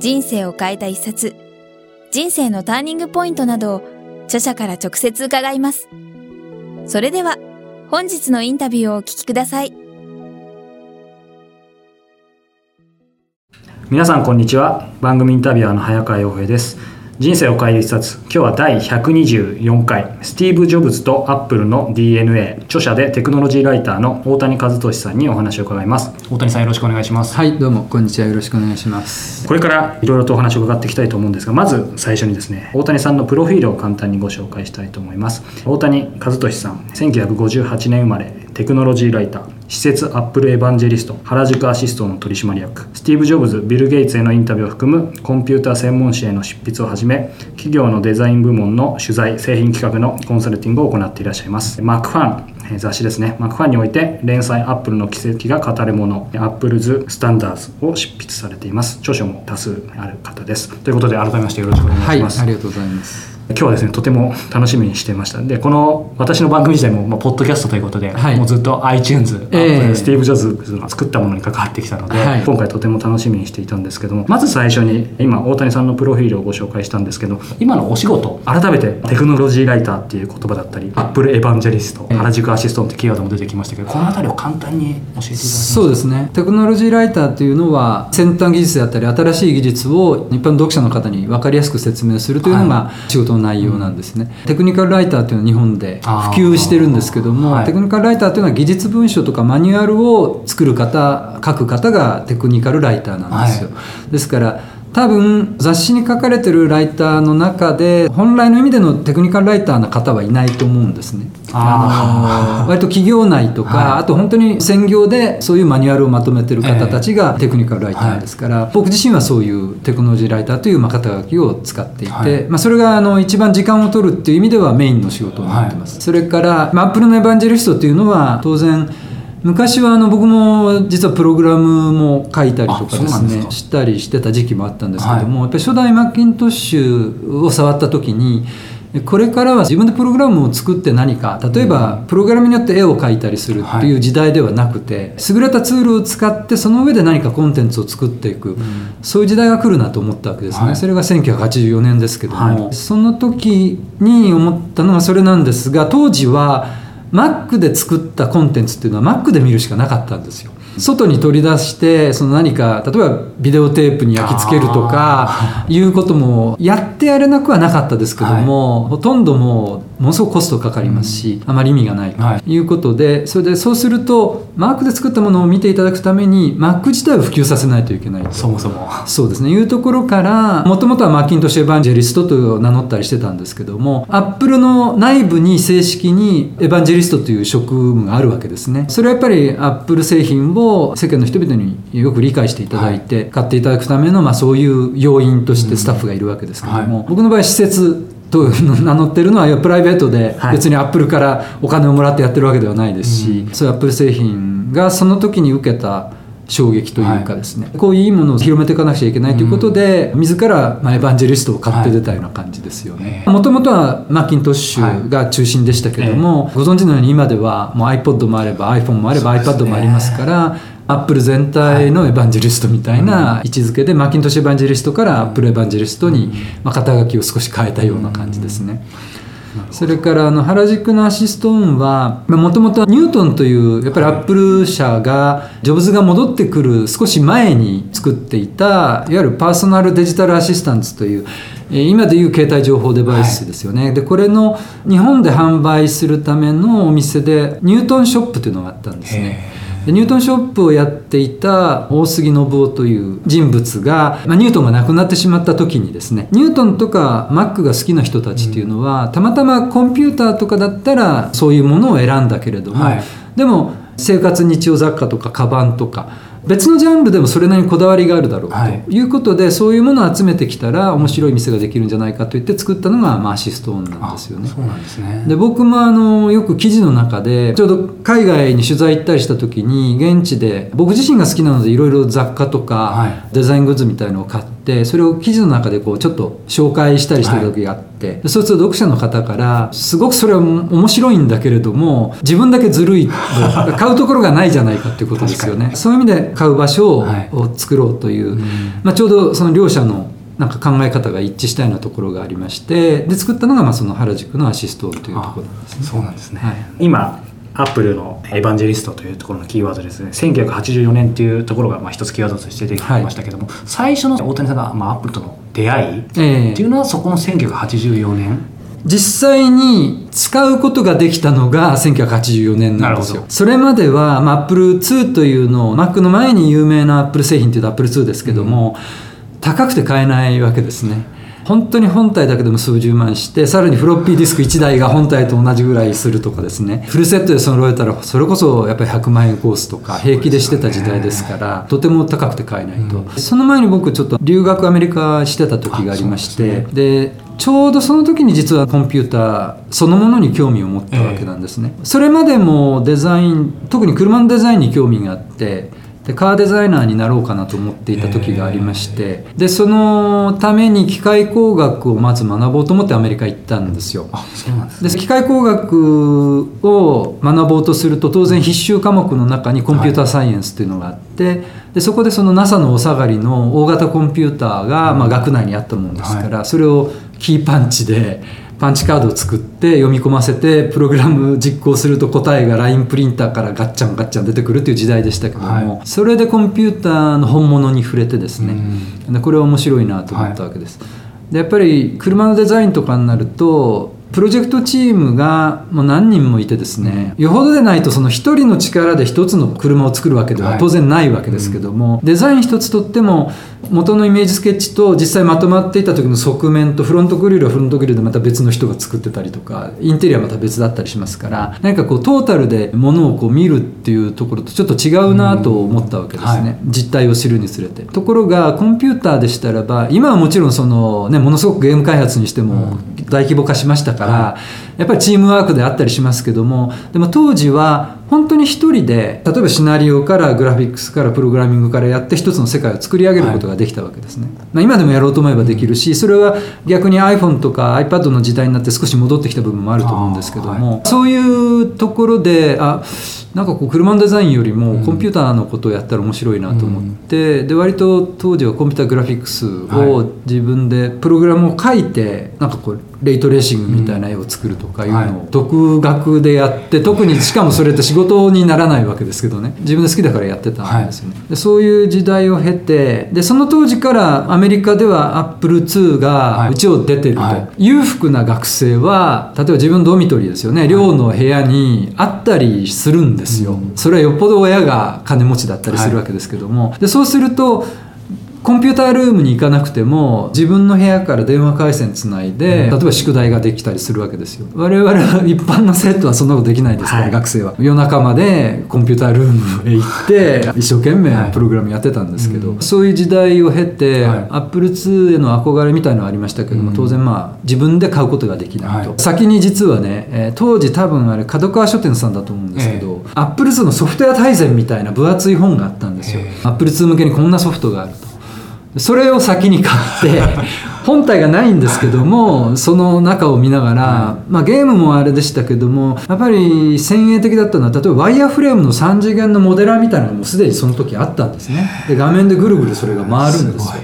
人生を変えた一冊、人生のターニングポイントなどを著者から直接伺います。それでは、本日のインタビューをお聞きください。皆さんこんにちは。番組インタビュアーの早川洋平です。人生を変える一冊。今日は第124回。スティーブ・ジョブズとアップルの DNA 著者でテクノロジーライターの大谷和俊さんにお話を伺います。大谷さんよろしくお願いします。はいどうも。こんにちは。よろしくお願いします。これからいろいろとお話を伺っていきたいと思うんですがまず最初にですね大谷さんのプロフィールを簡単にご紹介したいと思います。大谷和俊さん1958年生まれテクノロジーライター私設アップルエヴァンジェリスト原宿アシストオンの取締役スティーブ・ジョブズビル・ゲイツへのインタビューを含むコンピューター専門誌への執筆をはじめ企業のデザイン部門の取材製品企画のコンサルティングを行っていらっしゃいます。 MacFan 雑誌ですね。 MacFan において連載アップルの奇跡が語るもの Apple's Standards を執筆されています。著書も多数ある方です。ということで改めましてよろしくお願いします、はい、ありがとうございます。今日はですねとても楽しみにしていました。でこの私の番組自体も、まあ、ポッドキャストということで、はい、もうずっと iTunes、えー、スティーブ・ジョブズが作ったものに関わってきたので、はい、今回とても楽しみにしていたんですけどもまず最初に今大谷さんのプロフィールをご紹介したんですけど今のお仕事改めてテクノロジーライターっていう言葉だったりアップルエヴァンジェリスト、原宿アシストンってキーワードも出てきましたけどこの辺りを簡単に教えていただけますそうですね。テクノロジーライターっていうのは先端技術であったり新しい技術を一般読者の方に分かりやすく説明するというのが仕事の内容なんですね、ねテクニカルライターというのは日本で普及してるんですけども、はい、テクニカルライターというのは技術文書とかマニュアルを作る方書く方がテクニカルライターなんですよ、はい、ですから多分雑誌に書かれてるライターの中で本来の意味でのテクニカルライターの方はいないと思うんですね。あの割と企業内とか、はい、あと本当に専業でそういうマニュアルをまとめてる方たちがテクニカルライターですから、えーはい、僕自身はそういうテクノロジーライターというま肩書きを使っていて、はい、まあ、それがあの一番時間を取るっていう意味ではメインの仕事になってます。それから、まあ、アップルのエヴァンジェリストっていうのは当然昔はあの僕も実はプログラムも書いたりとかですねしたりしてた時期もあったんですけども、はい、やっぱり初代マッキントッシュを触った時にこれからは自分でプログラムを作って何か例えばプログラムによって絵を描いたりするっていう時代ではなくて、優れたツールを使ってその上で何かコンテンツを作っていく、そういう時代が来るなと思ったわけですね、はい、それが1984年ですけども、はい、その時に思ったのがそれなんですが当時は Mac で作ったコンテンツっていうのは Mac で見るしかなかったんですよ。外に取り出してその何か例えばビデオテープに焼き付けるとかいうこともやってやれなくはなかったですけども、はい、ほとんどもうものすごくコストかかりますし、うん、あまり意味がないとい。うことで、はい、それでそうするとマークで作ったものを見ていただくために Mac 自体を普及させないといけないそもそも。そうですね。いうところからもともとはマッキントッシュエヴァンジェリストと名乗ったりしてたんですけどもアップルの内部に正式にエヴァンジェリストという職務があるわけですね。それはやっぱりアップル製品を世間の人々によく理解していただいて、買っていただくための、まあ、そういう要因としてスタッフがいるわけですけども、僕の場合施設と名乗ってるのはプライベートで別にアップルからお金をもらってやってるわけではないですし、そういうアップル製品がその時に受けた衝撃というかですね、はい、こういういいものを広めていかなくちゃいけないということで、うん、自ら、まあ、エヴァンジェリストを買って出たような感じですよね。もともとはマッキントッシュが中心でしたけども、はい、ご存知のように今ではもう iPod もあれば iPhone もあれば iPad もありますからアップル全体のエヴァンジェリストみたいな位置づけで、マッキントッシュエヴァンジェリストからアップルエヴァンジェリストに、まあ、肩書きを少し変えたような感じですね。それからあの原宿のアシストオンはもともとニュートンというやっぱりアップル社がジョブズが戻ってくる少し前に作っていたいわゆる personal digital assistant という今でいう携帯情報デバイスですよね、はい、でこれの日本で販売するためのお店でニュートンショップというのがあったんですね。ニュートンショップをやっていた大杉信夫という人物が、まあ、ニュートンが亡くなってしまった時にですねニュートンとかマックが好きな人たちっていうのは、たまたまコンピューターとかだったらそういうものを選んだけれども、はい、でも生活日用雑貨とかカバンとか別のジャンルでもそれなりにこだわりがあるだろうとい。うことで、はい、そういうものを集めてきたら面白い店ができるんじゃないかと言って作ったのが、まあ、アシストオンなんですよね。そうなんですね。で僕もあのよく記事の中でちょうど海外に取材行ったりした時に現地で僕自身が好きなのでいろいろ雑貨とかデザイングッズみたいのを買ってそれを記事の中でこうちょっと紹介したりしてる時があって、はい、そうすると読者の方からすごくそれは面白いんだけれども自分だけずるい 買うところがないじゃないかっていうことですよね。そういう意味で買う場所を作ろうという、はい、まあ、ちょうどその両者のなんか考え方が一致したようなところがありましてで作ったのがまあその原宿のアシストというところなんですね。そうなんですね、はい、今アップルのエヴァンジェリストというところのキーワードですね。1984年というところがまあ一つキーワードとして出てきましたけども、はい、最初の大谷さんがまあアップルとの出会いっていうのはそこの1984年、実際に使うことができたのが1984年なんですよ。それまでは、まあ、Apple2 というのを Mac の前に有名な Apple 製品というと Apple2 ですけども、うん。高くて買えないわけですね本当に本体だけでも数十万してさらにフロッピーディスク1台が本体と同じぐらいするとかですね。フルセットで揃えたらそれこそやっぱり100万円コースとか平気でしてた時代ですからとても高くて買えないと、うん、その前に僕ちょっと留学アメリカしてた時がありましてでちょうどその時に実はコンピューターそのものに興味を持ったわけなんですね、それまでもデザイン特に車のデザインに興味があってでカーデザイナーになろうかなと思っていた時がありましてでそのために機械工学をまず学ぼうと思ってアメリカ行ったんですよ。あそうなんです、ね、で機械工学を学ぼうとすると当然必修科目の中にコンピューターサイエンスっていうのがあって、はい、でそこでその NASA のお下がりの大型コンピューターが、まあ、学内にあったもんですから、はい、それをキーパンチでパンチカードを作って読み込ませてプログラム実行すると答えが LINE プリンターからガッチャンガッチャン出てくるっていう時代でしたけども、はい、それでコンピューターの本物に触れてですね、でこれは面白いなと思ったわけです。はい、でやっぱり車のデザインとかになるとプロジェクトチームがもう何人もいてですねよほどでないとその一人の力で一つの車を作るわけでは当然ないわけですけども、はいうん、デザイン一つとっても元のイメージスケッチと実際まとまっていた時の側面とフロントグリルはフロントグリルでまた別の人が作ってたりとかインテリアはまた別だったりしますから何かこうトータルでものをこう見るっていうところとちょっと違うなと思ったわけですね、うんはい、実態を知るにつれて。ところがコンピューターでしたらば今はもちろんその、ね、ものすごくゲーム開発にしても大規模化しましたから、やっぱりチームワークであったりしますけどもでも当時は本当に一人で例えばシナリオからグラフィックスからプログラミングからやって一つの世界を作り上げることができたわけですね、はい、まあ、今でもやろうと思えばできるしそれは逆に iPhone とか iPad の時代になって少し戻ってきた部分もあると思うんですけども、はい、そういうところであなんかこう車のデザインよりもコンピューターのことをやったら面白いなと思って、うん、で割と当時はコンピューターグラフィックスを自分でプログラムを書いてなんかこうレイトレーシングみたいな絵を作るとかいうのを独学でやって特にしかもそれって仕事にならないわけですけどね。自分で好きだからやってたんですよね、はい、でそういう時代を経てでその当時からアメリカではアップル2がうちを出てると、はい、裕福な学生は例えば自分ドミトリーですよね。寮の部屋にあったりするんですよ、それはよっぽど親が金持ちだったりするわけですけども、でそうするとコンピュータールームに行かなくても自分の部屋から電話回線つないで、例えば宿題ができたりするわけですよ。我々は一般の生徒はそんなことできないですから、はい、学生は。夜中までコンピュータールームへ行って一生懸命プログラムやってたんですけど、はい、そういう時代を経て、はい、アップル2への憧れみたいのはありましたけども、当然まあ自分で買うことができないと、先に実はね、えー、当時多分あれ角川書店さんだと思うんですけど、アップル2のソフトウェア大全みたいな分厚い本があったんですよ、アップル2向けにこんなソフトがあるとそれを先に買って 本体がないんですけどもその中を見ながら、まあ、ゲームもあれでしたけどもやっぱり先鋭的だったのは例えばワイヤーフレームの3次元のモデラーみたいなのもすでにその時あったんですね。で画面でぐるぐるそれが回るんですよ。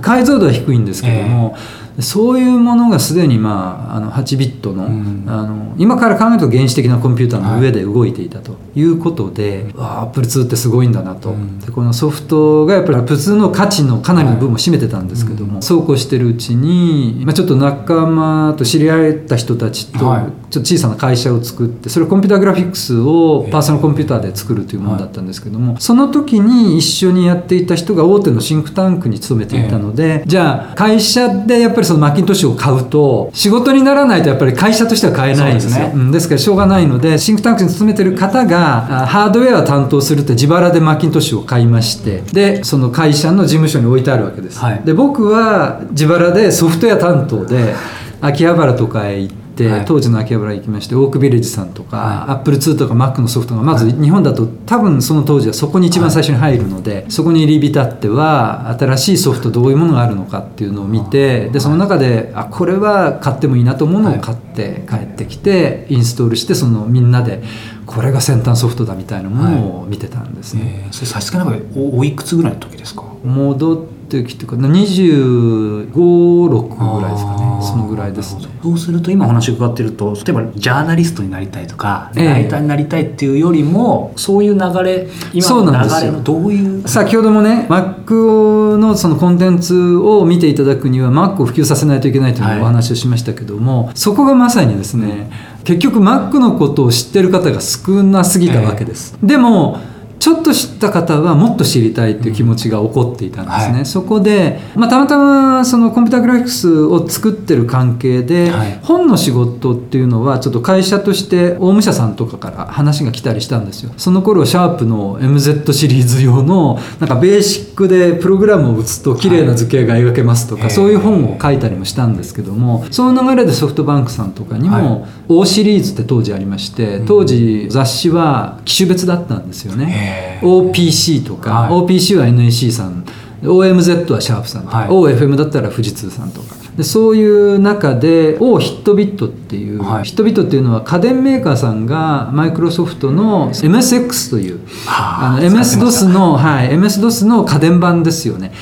解像度は低いんですけども、えーそういうものがすでに、まあ、あの8ビットのうん、あの今から考えると原始的なコンピューターの上で動いていたということで、はい、アップル2ってすごいんだなと、うん、でこのソフトがやっぱり普通の価値のかなりの部分を占めてたんですけども、はい、そうこうしてるうちに、まあ、ちょっと仲間と知り合えた人たちと、はい、ちょっと小さな会社を作ってそれコンピューターグラフィックスをパーソナルコンピューターで作るというものだったんですけども、その時に一緒にやっていた人が大手のシンクタンクに勤めていたので、じゃあ会社でやっぱりりそのマッキントッシュを買うと仕事にならないとやっぱり会社としては買えないんですよです,、ね、ですからしょうがないのでシンクタンクに勤めてる方がハードウェアを担当するって自腹でマッキントッシュを買いましてでその会社の事務所に置いてあるわけです、はい、で僕は自腹でソフトウェア担当で秋葉原とかへ行って、はい、当時の秋葉原行きましてオークビレッジさんとか、はい、アップル2とか Mac のソフトがまず日本だと多分その当時はそこに一番最初に入るので、はい、そこに入り浸っては新しいソフトどういうものがあるのかっていうのを見てでその中であこれは買ってもいいなと思うのを買って帰ってきてインストールしてそのみんなでこれが先端ソフトだみたいなものを見てたんですね。それ差し支えなおいくつぐらいの時ですか？戻ってきてか2 5 6ぐらいですかね。そのぐらいです、ね、そうすると今お話伺ってると例えばジャーナリストになりたいとか、ライターになりたいっていうよりもそういう流れ今の流れのどういう？先ほどもね Mac のそのコンテンツを見ていただくには Mac を普及させないといけないというお話をしましたけども、はい、そこがまさにですね、うん、結局 Mac のことを知ってる方が少なすぎたわけです、えー、でもちょっと知った方はもっと知りたいっていう気持ちが起こっていたんですね、はい、そこで、まあ、たまたまそのコンピュータグラフィックスを作ってる関係で、はい、本の仕事っていうのはちょっと会社として大武者さんとかから話が来たりしたんですよ。その頃シャープの MZ シリーズ用のなんかベーシックでプログラムを打つと綺麗な図形が描けますとか、はい、そういう本を書いたりもしたんですけどもその流れでソフトバンクさんとかにも O シリーズって当時ありまして当時雑誌は機種別だったんですよね。OPC とか、はい、OPC は NEC さん OMZ はシャープさんとか、はい、OFM だったら富士通さんとか。でそういう中で O ヒットビットっていう、はい、ヒットビットっていうのは家電メーカーさんがマイクロソフトの MSX というあの MS-DOS の、はい、MS-DOS の家電版ですよね。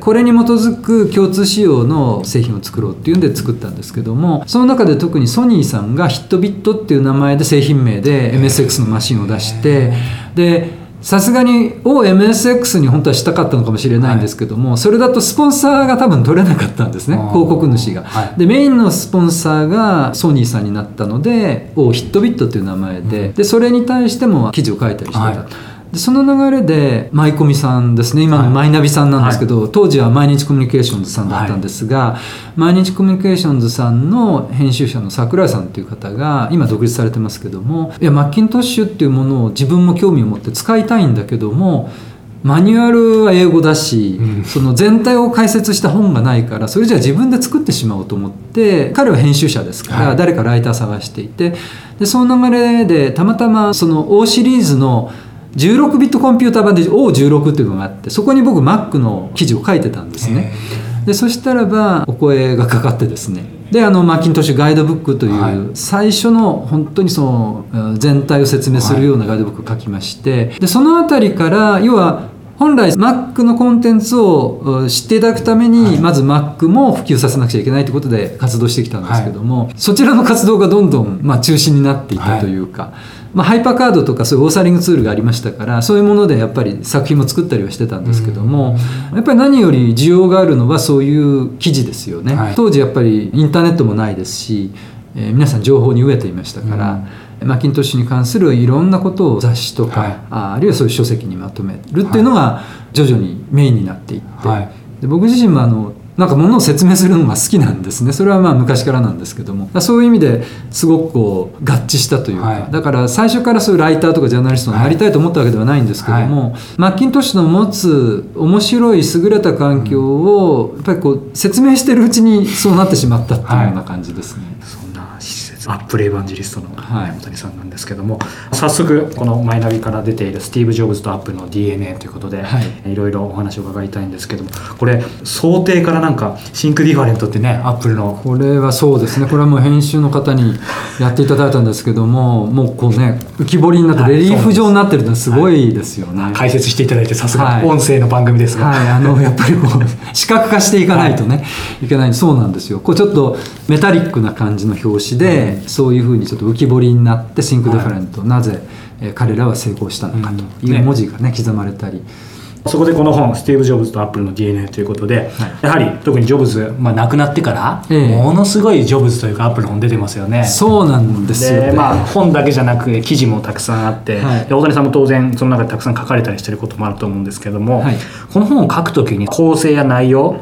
これに基づく共通仕様の製品を作ろうっていうんで作ったんですけどもその中で特にソニーさんがヒットビットっていう名前で製品名で MSX のマシンを出してでさすがに OMSX に本当はしたかったのかもしれないんですけども、はい、それだとスポンサーが多分取れなかったんですね広告主が、はい、でメインのスポンサーがソニーさんになったので O ヒットビットっていう名前でうん、でそれに対しても記事を書いたりしてた、はいでその流れで舞込さんですね。今のマイナビさんなんですけど、はい、当時は毎日コミュニケーションズさんだったんですが、はい、毎日コミュニケーションズさんの編集者の桜井さんという方が今独立されてますけどもいやマッキントッシュっていうものを自分も興味を持って使いたいんだけどもマニュアルは英語だし、うん、その全体を解説した本がないからそれじゃあ自分で作ってしまおうと思って彼は編集者ですから、はい、誰かライター探していてでその流れでたまたまその O シリーズの「16ビットコンピューター版で O16 っていうのがあってそこに僕 Mac の記事を書いてたんですね。でそしたらばお声がかかってですね。であのマッキントッシュガイドブックという最初の本当にその全体を説明するようなガイドブックを書きましてでその辺りから要は本来 Mac のコンテンツを知っていただくためにまず Mac も普及させなくちゃいけないということで活動してきたんですけども、そちらの活動がどんどんまあ中心になっていったというか。まあ、ハイパーカードとかそういうオーサリングツールがありましたからそういうものでやっぱり作品も作ったりはしてたんですけども、やっぱり何より需要があるのはそういう記事ですよね、はい、当時やっぱりインターネットもないですし、えー、皆さん情報に飢えていましたから、うん、マッキントッシュに関するいろんなことを雑誌とか、はい、ああるいはそういう書籍にまとめるっていうのが徐々にメインになっていって、はい、で僕自身もあのなんかものを説明するのが好きなんですね。それはまあ昔からなんですけども。そういう意味ですごくこう合致したというか、はい、だから最初からそういうライターとかジャーナリストになりたいと思ったわけではないんですけども、はい、マッキントッシュの持つ面白い優れた環境をやっぱりこう説明してるうちにそうなってしまったっていうような感じですね。はいアップルエヴァンジェリストの大谷さんなんですけども、はい、早速このマイナビから出ているスティーブ・ジョブズとアップルの DNA ということで、はい、いろいろお話を伺いたいんですけどもこれ装丁からなんか Think Different ってねアップルのこれはそうですね。これはもう編集の方にやっていただいたんですけどももうこうね浮き彫りになってレリーフ状になってるのはす。ごいですよね、はい、解説していただいてさすが音声の番組ですが、はい、あの やっぱりこう視覚化していかないとね、い、けない。そうなんですよ。こうちょっとメタリックな感じの表紙で、うん、そういうふうにちょっと浮き彫りになって Think Different、はい、なぜ彼らは成功したのかという文字がね、ね刻まれたり。そこでこの本「スティーブ・ジョブズとアップルの DNA」ということで、はい、やはり特にジョブズ、まあ、亡くなってから、ええ、ものすごいジョブズというかアップルの本出てますよね。そうなんですよ、ね、まあ、本だけじゃなく記事もたくさんあって、はい、大谷さんも当然その中でたくさん書かれたりしてることもあると思うんですけども、はい、この本を書くときに構成や内容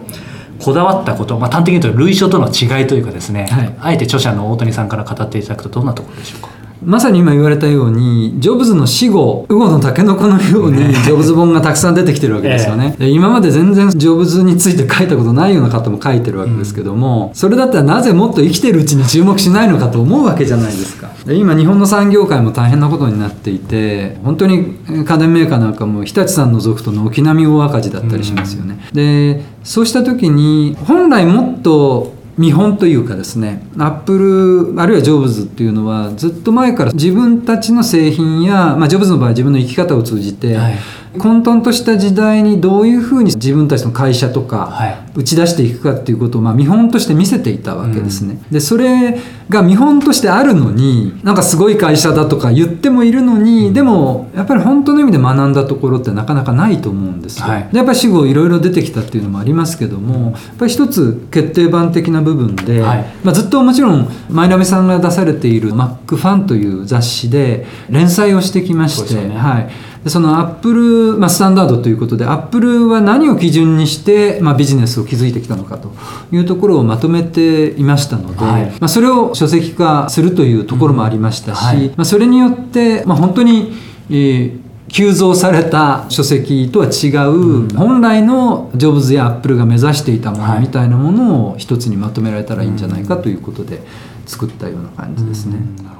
こだわったこと、まあ、端的に言うと類書との違いというかですね、はい、あえて著者の大谷さんから語っていただくとどんなところでしょうか？まさに今言われたようにジョブズの死後ウゴのタケノコのようにジョブズ本がたくさん出てきてるわけですよね、えー、今まで全然ジョブズについて書いたことないような方も書いてるわけですけども、うん、それだったらなぜもっと生きてるうちに注目しないのかと思うわけじゃないですか。今日本の産業界も大変なことになっていて本当に家電メーカーなんかも日立さん除くと軒並み大赤字だったりしますよね、うん、でそうした時に本来もっと見本というかですねアップルあるいはジョブズっていうのはずっと前から自分たちの製品や、まあ、ジョブズの場合は自分の生き方を通じて、はい。混沌とした時代にどういうふうに自分たちの会社とか打ち出していくかっていうことをまあ見本として見せていたわけですね。うん、でそれが見本としてあるのになんかすごい会社だとか言ってもいるのに、うん、でもやっぱり本当の意味で学んだところってなかなかないと思うんですよ。はい、でやっぱり死後いろいろ出てきたっていうのもありますけどもやっぱり一つ決定版的な部分で、はい、まあ、ずっともちろんマイナビさんが出されている「マックファン」という雑誌で連載をしてきまして。ね、はいでそのアップル、まあ、スタンダードということでアップルは何を基準にして、まあ、ビジネスを築いてきたのかというところをまとめていましたので、はい、まあ、それを書籍化するというところもありましたし、うんはい、まあ、それによって、まあ、本当に、えー急増された書籍とは違う、本来のジョブズやアップルが目指していたものみたいなものを一つにまとめられたらいいんじゃないかということで作ったような感じですね。うん